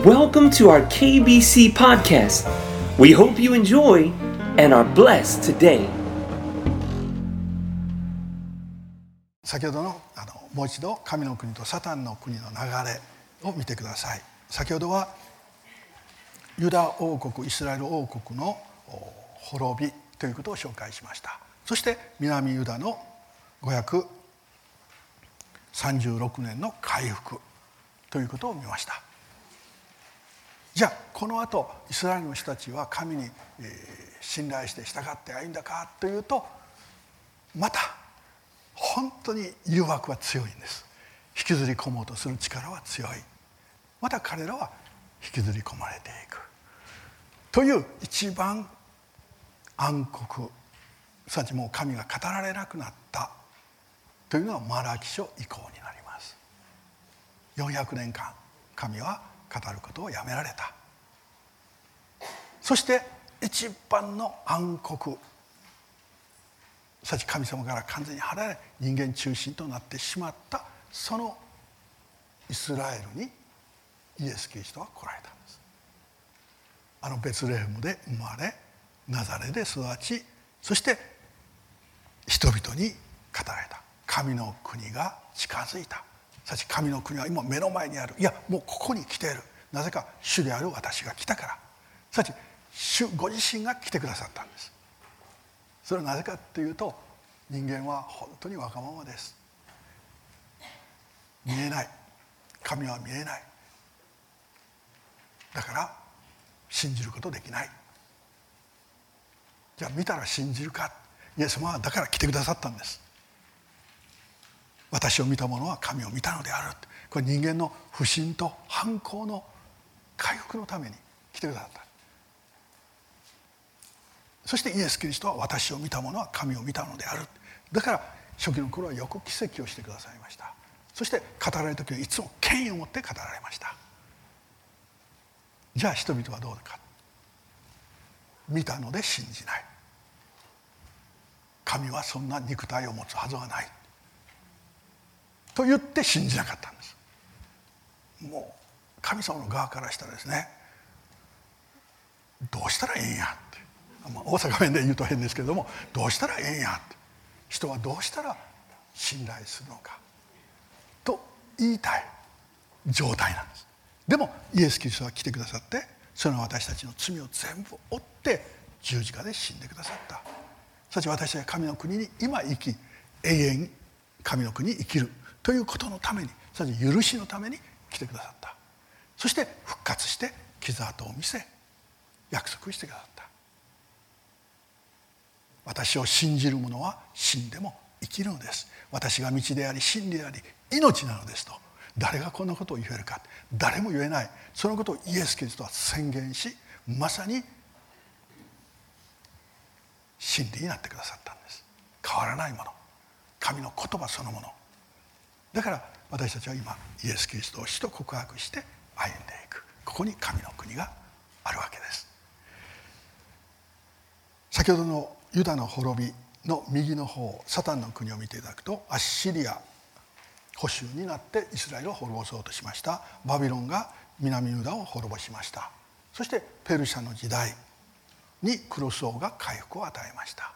Welcome to our KBC podcast. We hope you enjoy and are blessed today. 先ほどのあのもう一度神の国とサタンの国の流れを見てください先ほどはユダ王国イスラエル王国の滅びということを紹介しましたそして南ユダの536年の回復ということを見ましたじゃあこのあとイスラエルの人たちは神に、信頼して従って歩んだかというとまた本当に誘惑は強いんです。引きずり込もうとする力は強い。また彼らは引きずり込まれていく。という一番暗黒すなわちもう神が語られなくなった。というのはマラキ書以降になります。400年間神は語ることをやめられた。そして一番の暗黒。さち神様から完全に離れ人間中心となってしまったそのイスラエルにイエス・キリストは来られたんです。あのベツレヘムで生まれナザレで育ちそして人々に語られた。神の国が近づいた。さち神の国は今目の前にある。いやもうここに来ている。なぜか主である私が来たから。さち主ご自身が来てくださったんです。それはなぜかというと人間は本当にわがままです。見えない。神は見えない。だから信じることできない。じゃあ見たら信じるか。イエス様はだから来てくださったんです。私を見た者は神を見たのである。これ人間の不信と反抗の回復のために来てくださった。そしてイエス・キリストは私を見た者は神を見たのである。だから初期の頃はよく奇跡をしてくださいました。そして語られる時はいつも権威を持って語られました。じゃあ人々はどうか。見たので信じない。神はそんな肉体を持つはずはない。と言って信じなかったんです。もう神様の側からしたらですねどうしたらいいんやって。まあ、大阪弁で言うと変ですけれどもどうしたらええんやって。人はどうしたら信頼するのか。と言いたい状態なんです。でもイエス・キリストは来てくださってその私たちの罪を全部負って十字架で死んでくださった。そして私たちは神の国に今生き永遠神の国に生きる。ということのためにそして許しのために来てくださった。そして復活して傷跡を見せ約束してくださった。私を信じる者は死んでも生きるのです。私が道であり真理であり命なのですと。誰がこんなことを言えるか。誰も言えない。そのことをイエス・キリストは宣言しまさに真理になってくださったんです。変わらないもの。神の言葉そのもの。だから私たちは今イエス・キリストを死と告白して歩んでいく。ここに神の国があるわけです。先ほどのユダの滅びの右の方サタンの国を見ていただくとアッシリア保守になってイスラエルを滅ぼそうとしました。バビロンが南ユダを滅ぼしました。そしてペルシャの時代にクロス王が回復を与えました。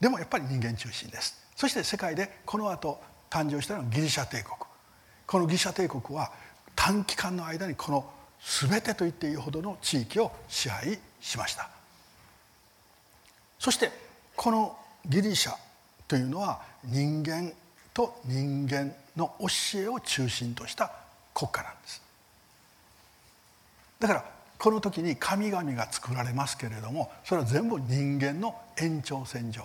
でもやっぱり人間中心です。そして世界でこの後誕生したのはギリシャ帝国。このギリシャ帝国は短期間の間にこの全てと言っていいほどの地域を支配しました。そしてこのギリシャというのは人間と人間の教えを中心とした国家なんです。だからこの時に神々が作られますけれどもそれは全部人間の延長線上。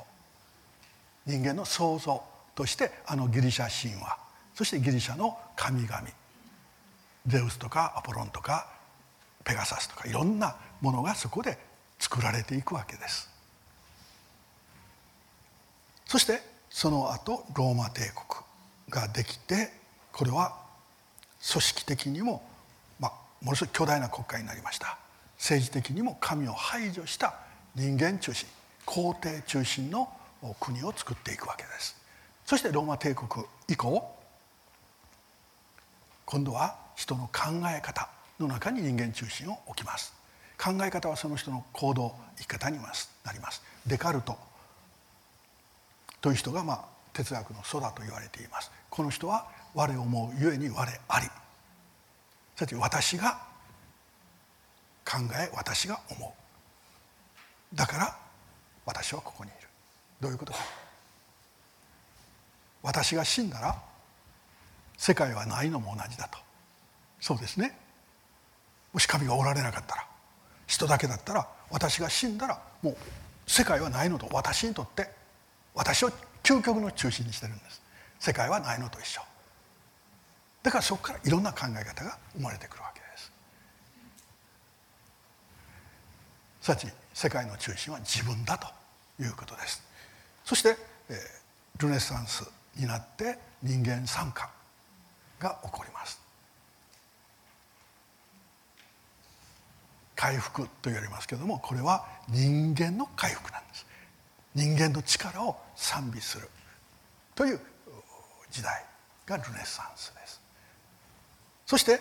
人間の創造。としてあのギリシャ神話そしてギリシャの神々ゼウスとかアポロンとかペガサスとかいろんなものがそこで作られていくわけです。そしてその後ローマ帝国ができてこれは組織的にも、まあ、ものすごい巨大な国家になりました。政治的にも神を排除した人間中心皇帝中心の国を作っていくわけです。そしてローマ帝国以降今度は人の考え方の中に人間中心を置きます。考え方はその人の行動生き方になります。デカルトという人がまあ哲学の祖だと言われています。この人は我思うゆえに我あり。さて私が考え私が思う。だから私はここにいる。どういうことか。私が死んだら世界はないのも同じだと。そうですね。もし神がおられなかったら人だけだったら私が死んだらもう世界はないのと。私にとって私を究極の中心にしてるんです。世界はないのと一緒。だからそこからいろんな考え方が生まれてくるわけです。さち世界の中心は自分だということです。そして、えー、ルネサンスになって人間参加が起こります。回復と言われますけどもこれは人間の回復なんです。人間の力を賛美するという時代がルネサンスです。そして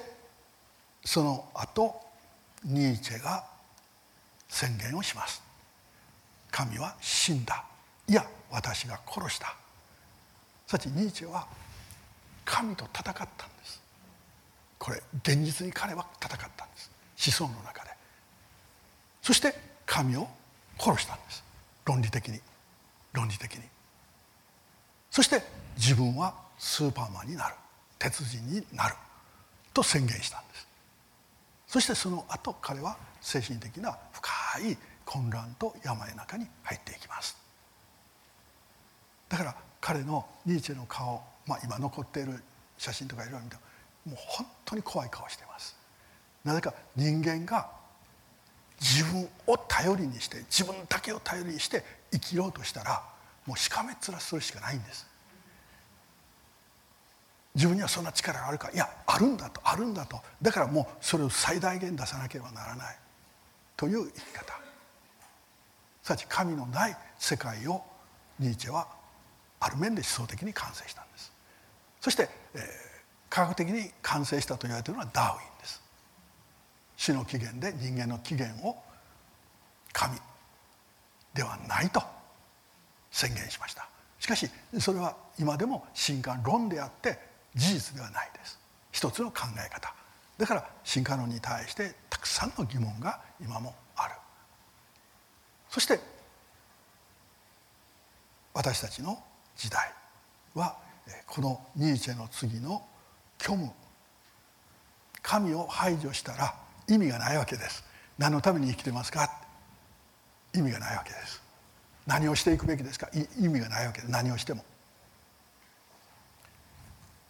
その後ニーチェが宣言をします。神は死んだ。いや私が殺した。さちニーチェは神と戦ったんです。これ現実に彼は戦ったんです。思想の中で。そして神を殺したんです。論理的に。論理的に。そして自分はスーパーマンになる。鉄人になる。と宣言したんです。そしてその後彼は精神的な深い混乱と病の中に入っていきます。だから彼のニーチェの顔、まあ、今残っている写真とかいろいろ見てもう本当に怖い顔しています。なぜか人間が自分を頼りにして自分だけを頼りにして生きようとしたらもうしかめっ面するしかないんです。自分にはそんな力があるか。いやあるんだとあるんだと。だからもうそれを最大限出さなければならない。という生き方。さち神のない世界をニーチェはある面で思想的に完成したんです。そして、えー、科学的に完成したと言われているのはダーウィンです。死の起源で人間の起源を神ではないと宣言しました。しかしそれは今でも進化論であって事実ではないです。一つの考え方。だから進化論に対してたくさんの疑問が今もある。そして私たちの時代はこのニーチェの次の虚無。神を排除したら意味がないわけです。何のために生きてますか？意味がないわけです。何をしていくべきですか？意味がないわけです。何をしても。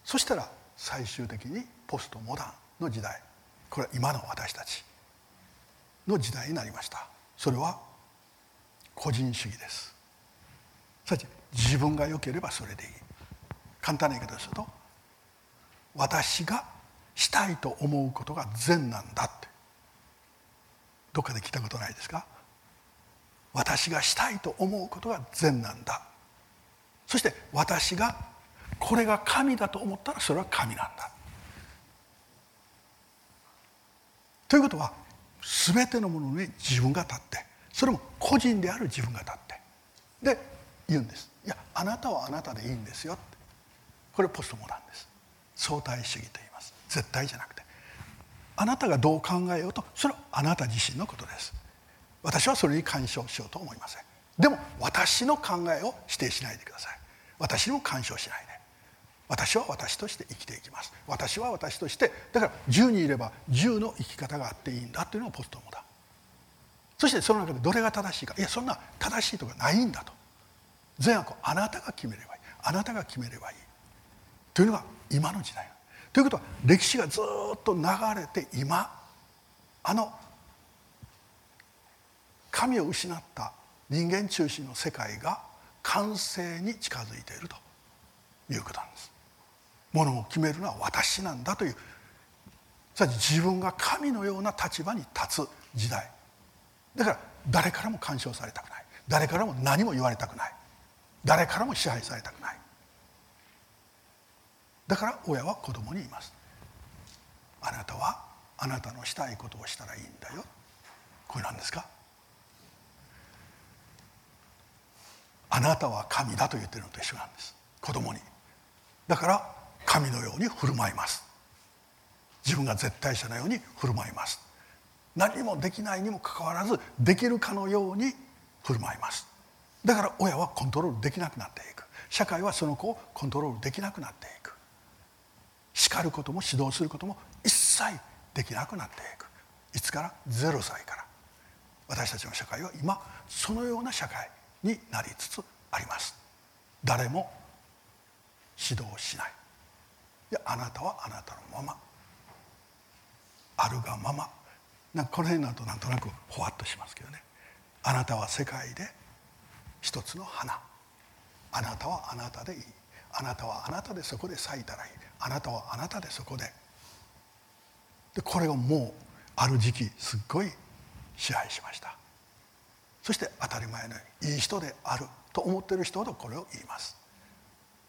そしたら最終的にポストモダンの時代。これは今の私たちの時代になりました。それは個人主義です。自分が良ければそれでいい。簡単な言い方をすると私がしたいと思うことが善なんだって。どっかで聞いたことないですか？私がしたいと思うことが善なんだ。そして私がこれが神だと思ったらそれは神なんだ。ということは全てのものに自分が立ってそれも個人である自分が立って。で言うんです。いやあなたはあなたでいいんですよって。これポストモダンです。相対主義と言います。絶対じゃなくて。あなたがどう考えようとそれはあなた自身のことです。私はそれに干渉しようと思いません。でも私の考えを否定しないでください。私にも干渉しないで。私は私として生きていきます。私は私としてだから10人いれば10の生き方があっていいんだというのがポストモダン。そしてその中でどれが正しいか。いやそんな正しいとかないんだと。善悪をあなたが決めればいい。あなたが決めればいい。というのが今の時代。ということは歴史がずっと流れて今あの神を失った人間中心の世界が完成に近づいているということなんです。ものを決めるのは私なんだという。自分が神のような立場に立つ時代。だから誰からも干渉されたくない。誰からも何も言われたくない。誰からも支配されたくない。だから親は子供に言います。あなたはあなたのしたいことをしたらいいんだよ。これなんですか？あなたは神だと言ってるのと一緒なんです。子供に。だから神のように振る舞います。自分が絶対者のように振る舞います。何もできないにもかかわらずできるかのように振る舞います。だから親はコントロールできなくなっていく。社会はその子をコントロールできなくなっていく。叱ることも指導することも一切できなくなっていく。いつから？0歳から。私たちの社会は今そのような社会になりつつあります。誰も指導しない。いやあなたはあなたのまま。あるがまま。なんかこの辺になるとなんとなくほわっとしますけどね。あなたは世界で一つの花。あなたはあなたでいい。あなたはあなたでそこで咲いたらいい。あなたはあなたでそこで。でこれをもうある時期すっごい支配しました。そして当たり前のいい人であると思ってる人ほどこれを言います。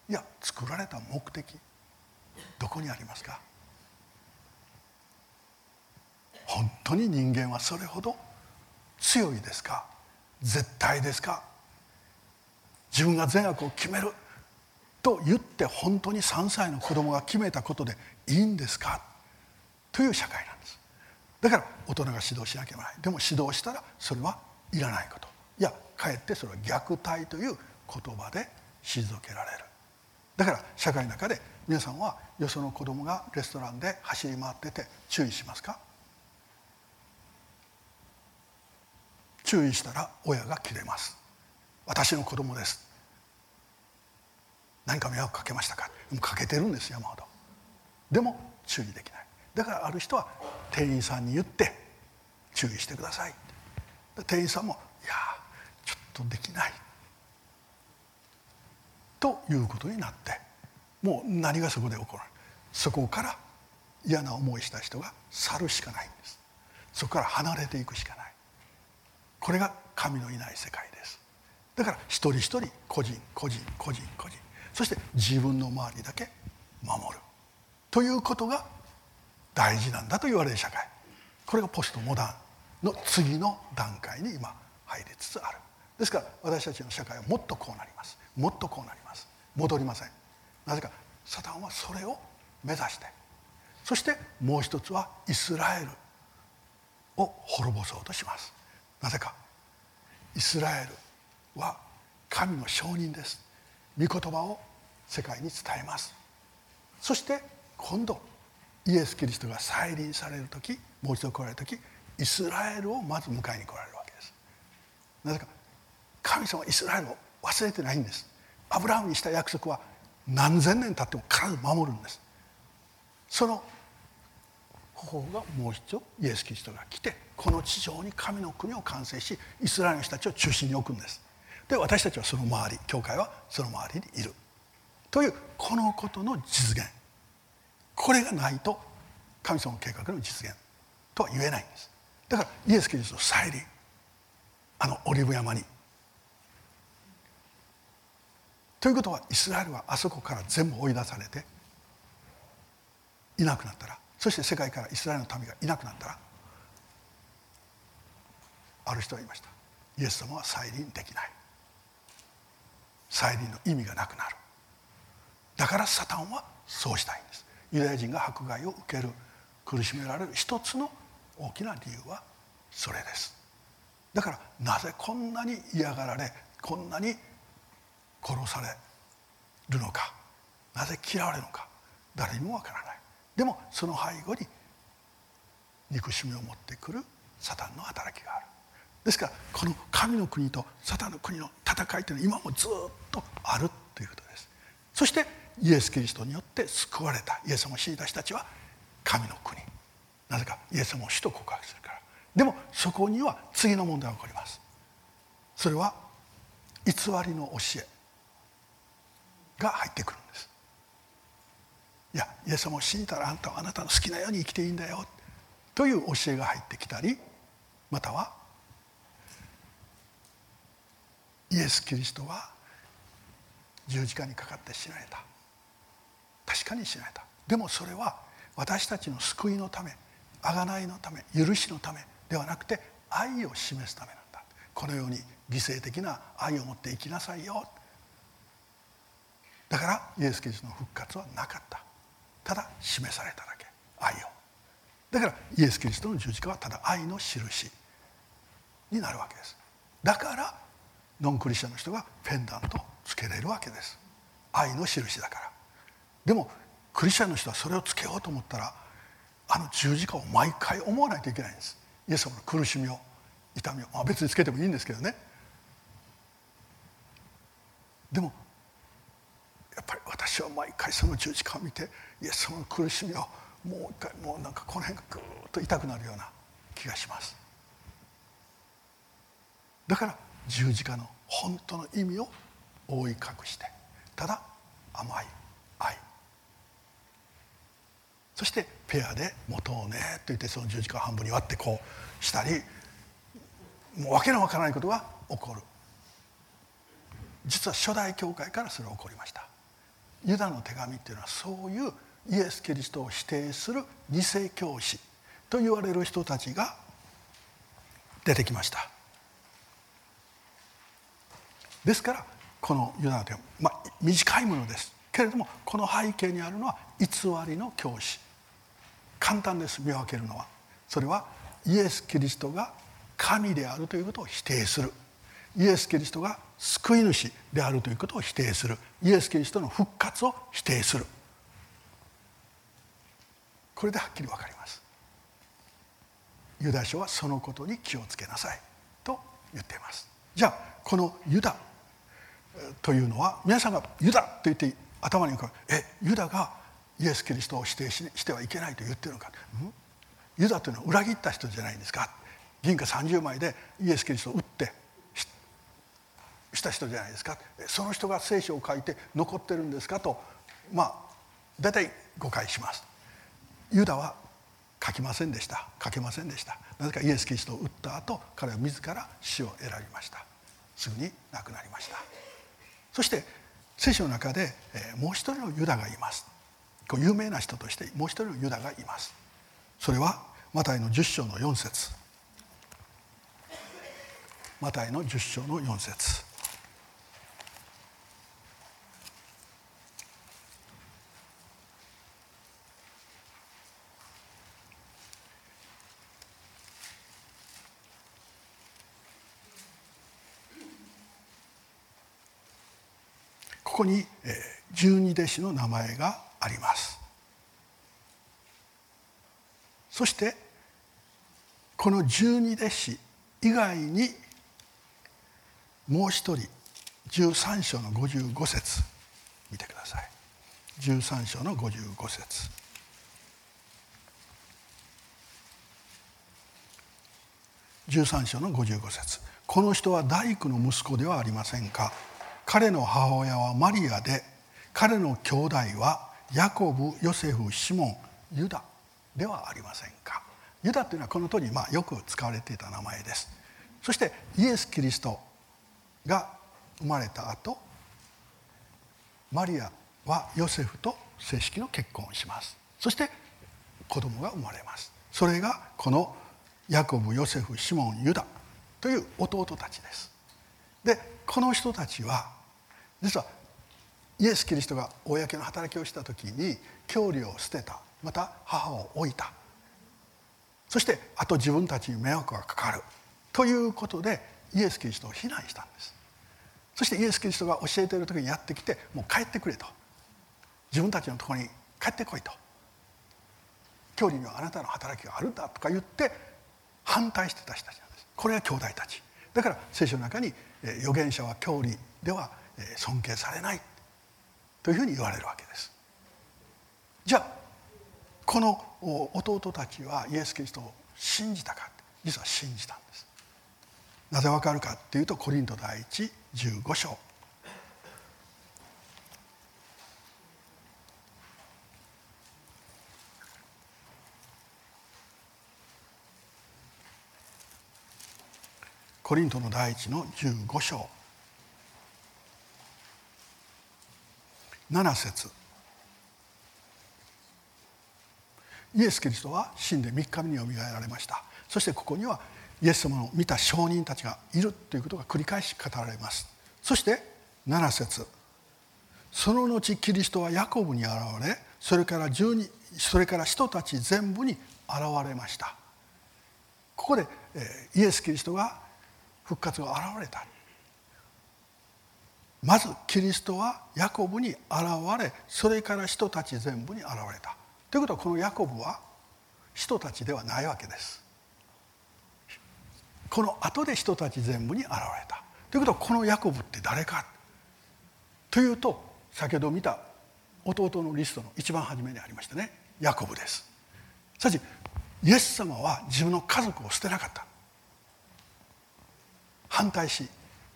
いや作られた目的。どこにありますか？本当に人間はそれほど強いですか？絶対ですか？自分が善悪を決めると言って本当に3歳の子供が決めたことでいいんですか？という社会なんです。だから大人が指導しなきゃいけない。でも指導したらそれはいらないこと。いやかえってそれは虐待という言葉で退けられる。だから社会の中で皆さんはよその子供がレストランで走り回ってて注意しますか？注意したら親が切れます。私の子供です。何か迷惑かけましたか？かけてるんです山ほど。でも注意できない。だからある人は店員さんに言って注意してください。店員さんもいやちょっとできない。ということになってもう何がそこで起こる？そこから嫌な思いした人が去るしかないんです。そこから離れていくしかない。これが神のいない世界です。だから一人一人個人個人個人個人そして自分の周りだけ守るということが大事なんだと言われる社会これがポストモダンの次の段階に今入りつつある。ですから私たちの社会はもっとこうなります。もっとこうなります戻りません。なぜかサタンはそれを目指して。そしてもう一つはイスラエルを滅ぼそうとします。なぜか。イスラエルは神の証人です。御言葉を世界に伝えます。そして今度イエス・キリストが再臨される時もう一度来られる時イスラエルをまず迎えに来られるわけです。なぜか神様はイスラエルを忘れてないんです。アブラハムにした約束は何千年経っても必ず守るんです。その方法がもう一度イエス・キリストが来てこの地上に神の国を完成しイスラエルの人たちを中心に置くんです。で私たちはその周り教会はその周りにいる。というこのことの実現。これがないと神様の計画の実現とは言えないんです。だからイエス・キリスト再臨。あのオリブ山にということはイスラエルはあそこから全部追い出されていなくなったらそして世界からイスラエルの民がいなくなったらある人が言いました。イエス様は再臨できない。再臨の意味がなくなる。だからサタンはそうしたいんです。ユダヤ人が迫害を受ける苦しめられる一つの大きな理由はそれです。だからなぜこんなに嫌がられこんなに殺されるのかなぜ嫌われるのか誰にもわからない。でもその背後に憎しみを持ってくるサタンの働きがある。ですからこの神の国とサタンの国の戦いというのは今もずっとあるということです。そしてイエス・キリストによって救われた。イエス様を信じた人たちは神の国。なぜかイエス様を主と告白するから。でもそこには次の問題が起こります。それは偽りの教えが入ってくるんです。いやイエス様を信じたらあんたはあなたの好きなように生きていいんだよ。という教えが入ってきたりまたはイエス・キリストは十字架にかかって死なれた。確かに死なれた。でもそれは私たちの救いのため贖いのため許しのためではなくて愛を示すためなんだ。このように犠牲的な愛を持って生きなさいよ。だからイエス・キリストの復活はなかった。ただ示されただけ。愛を。だからイエス・キリストの十字架はただ愛の印になるわけです。だからノンクリスチャンの人がペンダントつけれるわけです。愛の印だから。でもクリスチャンの人はそれをつけようと思ったらあの十字架を毎回思わないといけないんです。イエス様の苦しみを痛みを、まあ、別につけてもいいんですけどね。でもやっぱり私は毎回その十字架を見てイエス様の苦しみをもう一回もうなんかこの辺がぐーっと痛くなるような気がします。だから十字架の本当の意味を覆い隠してただ甘い愛。そしてペアで持とうねと言ってその十字架を半分に割ってこうしたりもう訳のわからないことが起こる。実は初代教会からそれが起こりました。ユダの手紙っていうのはそういうイエス・キリストを否定する偽教師と言われる人たちが出てきました。ですからこのユダの手紙、まあ、短いものです。けれどもこの背景にあるのは偽りの教師簡単です。見分けるのは。それはイエス・キリストが神であるということを否定する。イエス・キリストが救い主であるということを否定する。イエス・キリストの復活を否定する。これではっきり分かります。ユダ書はそのことに気をつけなさいと言っています。じゃあこのユダというのは皆さんがユダと言って頭に浮かぶえユダがイエス・キリストを否定してはいけないと言ってるのか、ユダというのは裏切った人じゃないですか？銀貨30枚でイエス・キリストを撃ってした人じゃないですか？その人が聖書を書いて残ってるんですか？とまあ大体誤解します。ユダは書きませんでした。書けませんでした。なぜかイエス・キリストを撃った後彼は自ら死を選びました。すぐに亡くなりました。そして聖書の中でもう一人のユダがいます。有名な人としてもう一人のユダがいます。それはマタイの10章の4節。マタイの10章の4節ここに十二弟子の名前があります。そしてこの十二弟子以外にもう一人13章の55節。見てください。13章の55節。13章の55節。この人は大工の息子ではありませんか。彼の母親はマリアで彼の兄弟はヤコブヨセフシモンユダではありませんか。ユダというのはこの当時まあよく使われていた名前です。そしてイエス・キリストが生まれた後マリアはヨセフと正式の結婚をします。そして子供が生まれます。それがこのヤコブヨセフシモンユダという弟たちです。でこの人たちは実はイエス・キリストが公の働きをした時に教理を捨てた。また母を置いた。そしてあと自分たちに迷惑がかかる。ということでイエス・キリストを非難したんです。そしてイエス・キリストが教えている時にやってきてもう帰ってくれと。自分たちのところに帰ってこいと。教理にはあなたの働きがあるんだとか言って反対してた人たちなんです。これが兄弟たち。だから聖書の中に預言者は教理では尊敬されない。というふうに言われるわけです。じゃあこの弟たちはイエス・キリストを信じたか実は信じたんです。なぜわかるかっていうとコリント第一15章。コリントの第一の15章。7節。イエス・キリストは死んで3日目によみがえられました。そしてここにはイエス様の見た証人たちがいるということが繰り返し語られます。そして7節。その後キリストはヤコブに現れそれから十二それから人たち全部に現れました。ここでイエス・キリストが復活が現れた。まずキリストはヤコブに現れそれから人たち全部に現れた。ということはこのヤコブは人たちではないわけです。この後で人たち全部に現れた。ということはこのヤコブって誰か。というと先ほど見た弟のリストの一番初めにありましたね。ヤコブです。しかしイエス様は自分の家族を捨てなかった。反対し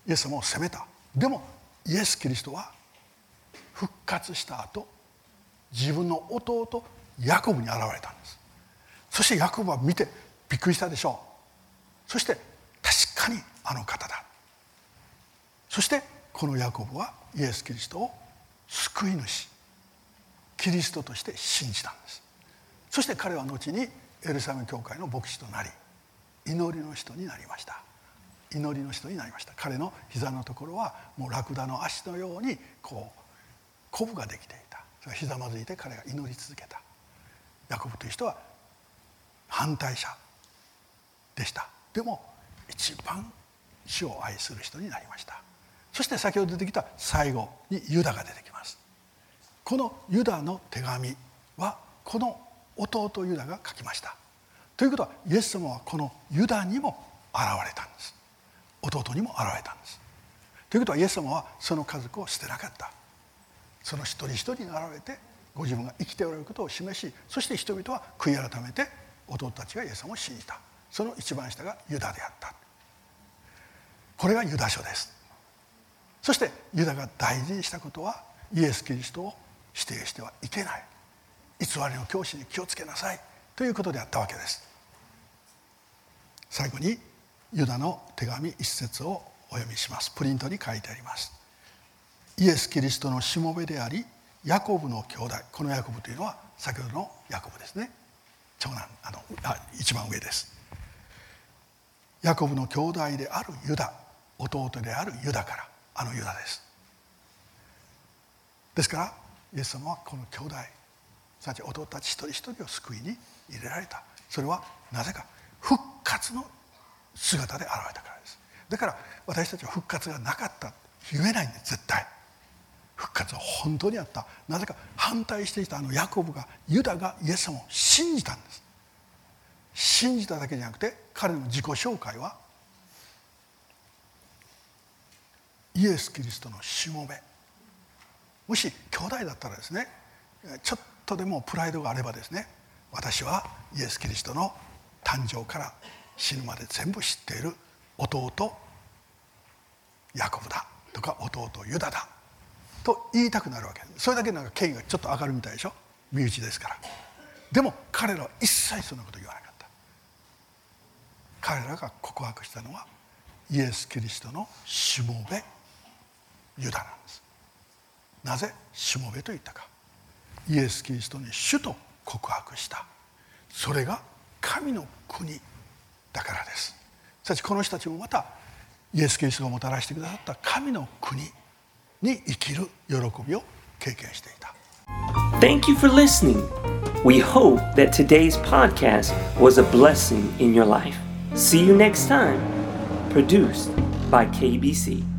イエス様を責めた。でもイエス・キリストは復活した後自分の弟ヤコブに現れたんです。そしてヤコブは見てびっくりしたでしょう。そして確かにあの方だ。そしてこのヤコブはイエス・キリストを救い主キリストとして信じたんです。そして彼は後にエルサレム教会の牧師となり祈りの人になりました。祈りの人になりました。彼の膝のところはもうラクダの足のようにこうコブができていた。それひざまずいて彼が祈り続けた。ヤコブという人は反対者でした。でも一番主を愛する人になりました。そして先ほど出てきた最後にユダが出てきます。このユダの手紙はこの弟ユダが書きました。ということはイエス様はこのユダにも現れたんです。弟にも現れたんです。ということはイエス様はその家族を捨てなかった。その一人一人に現れてご自分が生きておられることを示しそして人々は悔い改めて弟たちがイエス様を信じた。その一番下がユダであった。これがユダ書です。そしてユダが大事にしたことはイエス・キリストを否定してはいけない。偽りの教師に気をつけなさい。ということであったわけです。最後にユダの手紙一節をお読みします。プリントに書いてあります。イエス・キリストのしもべでありヤコブの兄弟。このヤコブというのは先ほどのヤコブですね。長男あのあ一番上です。ヤコブの兄弟であるユダ。弟であるユダからあのユダです。ですからイエス様はこの兄弟すなわち弟たち一人一人を救いに入れられた。それはなぜか復活の姿で現れたからです。だから私たちは復活がなかった言えないんです。絶対。復活は本当にあった。なぜか反対していたあのヤコブがユダがイエス様を信じたんです。信じただけじゃなくて彼の自己紹介はイエス・キリストのしもべ。もし兄弟だったらですねちょっとでもプライドがあればですね私はイエス・キリストの誕生から死ぬまで全部知っている弟ヤコブだとか弟ユダだと言いたくなるわけ。それだけなんか権威がちょっと上がるみたいでしょ。身内ですから。でも彼らは一切そんなこと言わなかった。彼らが告白したのはイエス・キリストのしもべユダなんです。なぜしもべと言ったか。イエス・キリストに主と告白した。それが神の国だからですしかしこの人たちもまたイエス・キリストがもたらしてくださった神の国に生きる喜びを経験していた Thank you for listening. We hope that today's podcast was a blessing in your life. See you next time. Produced by KBC.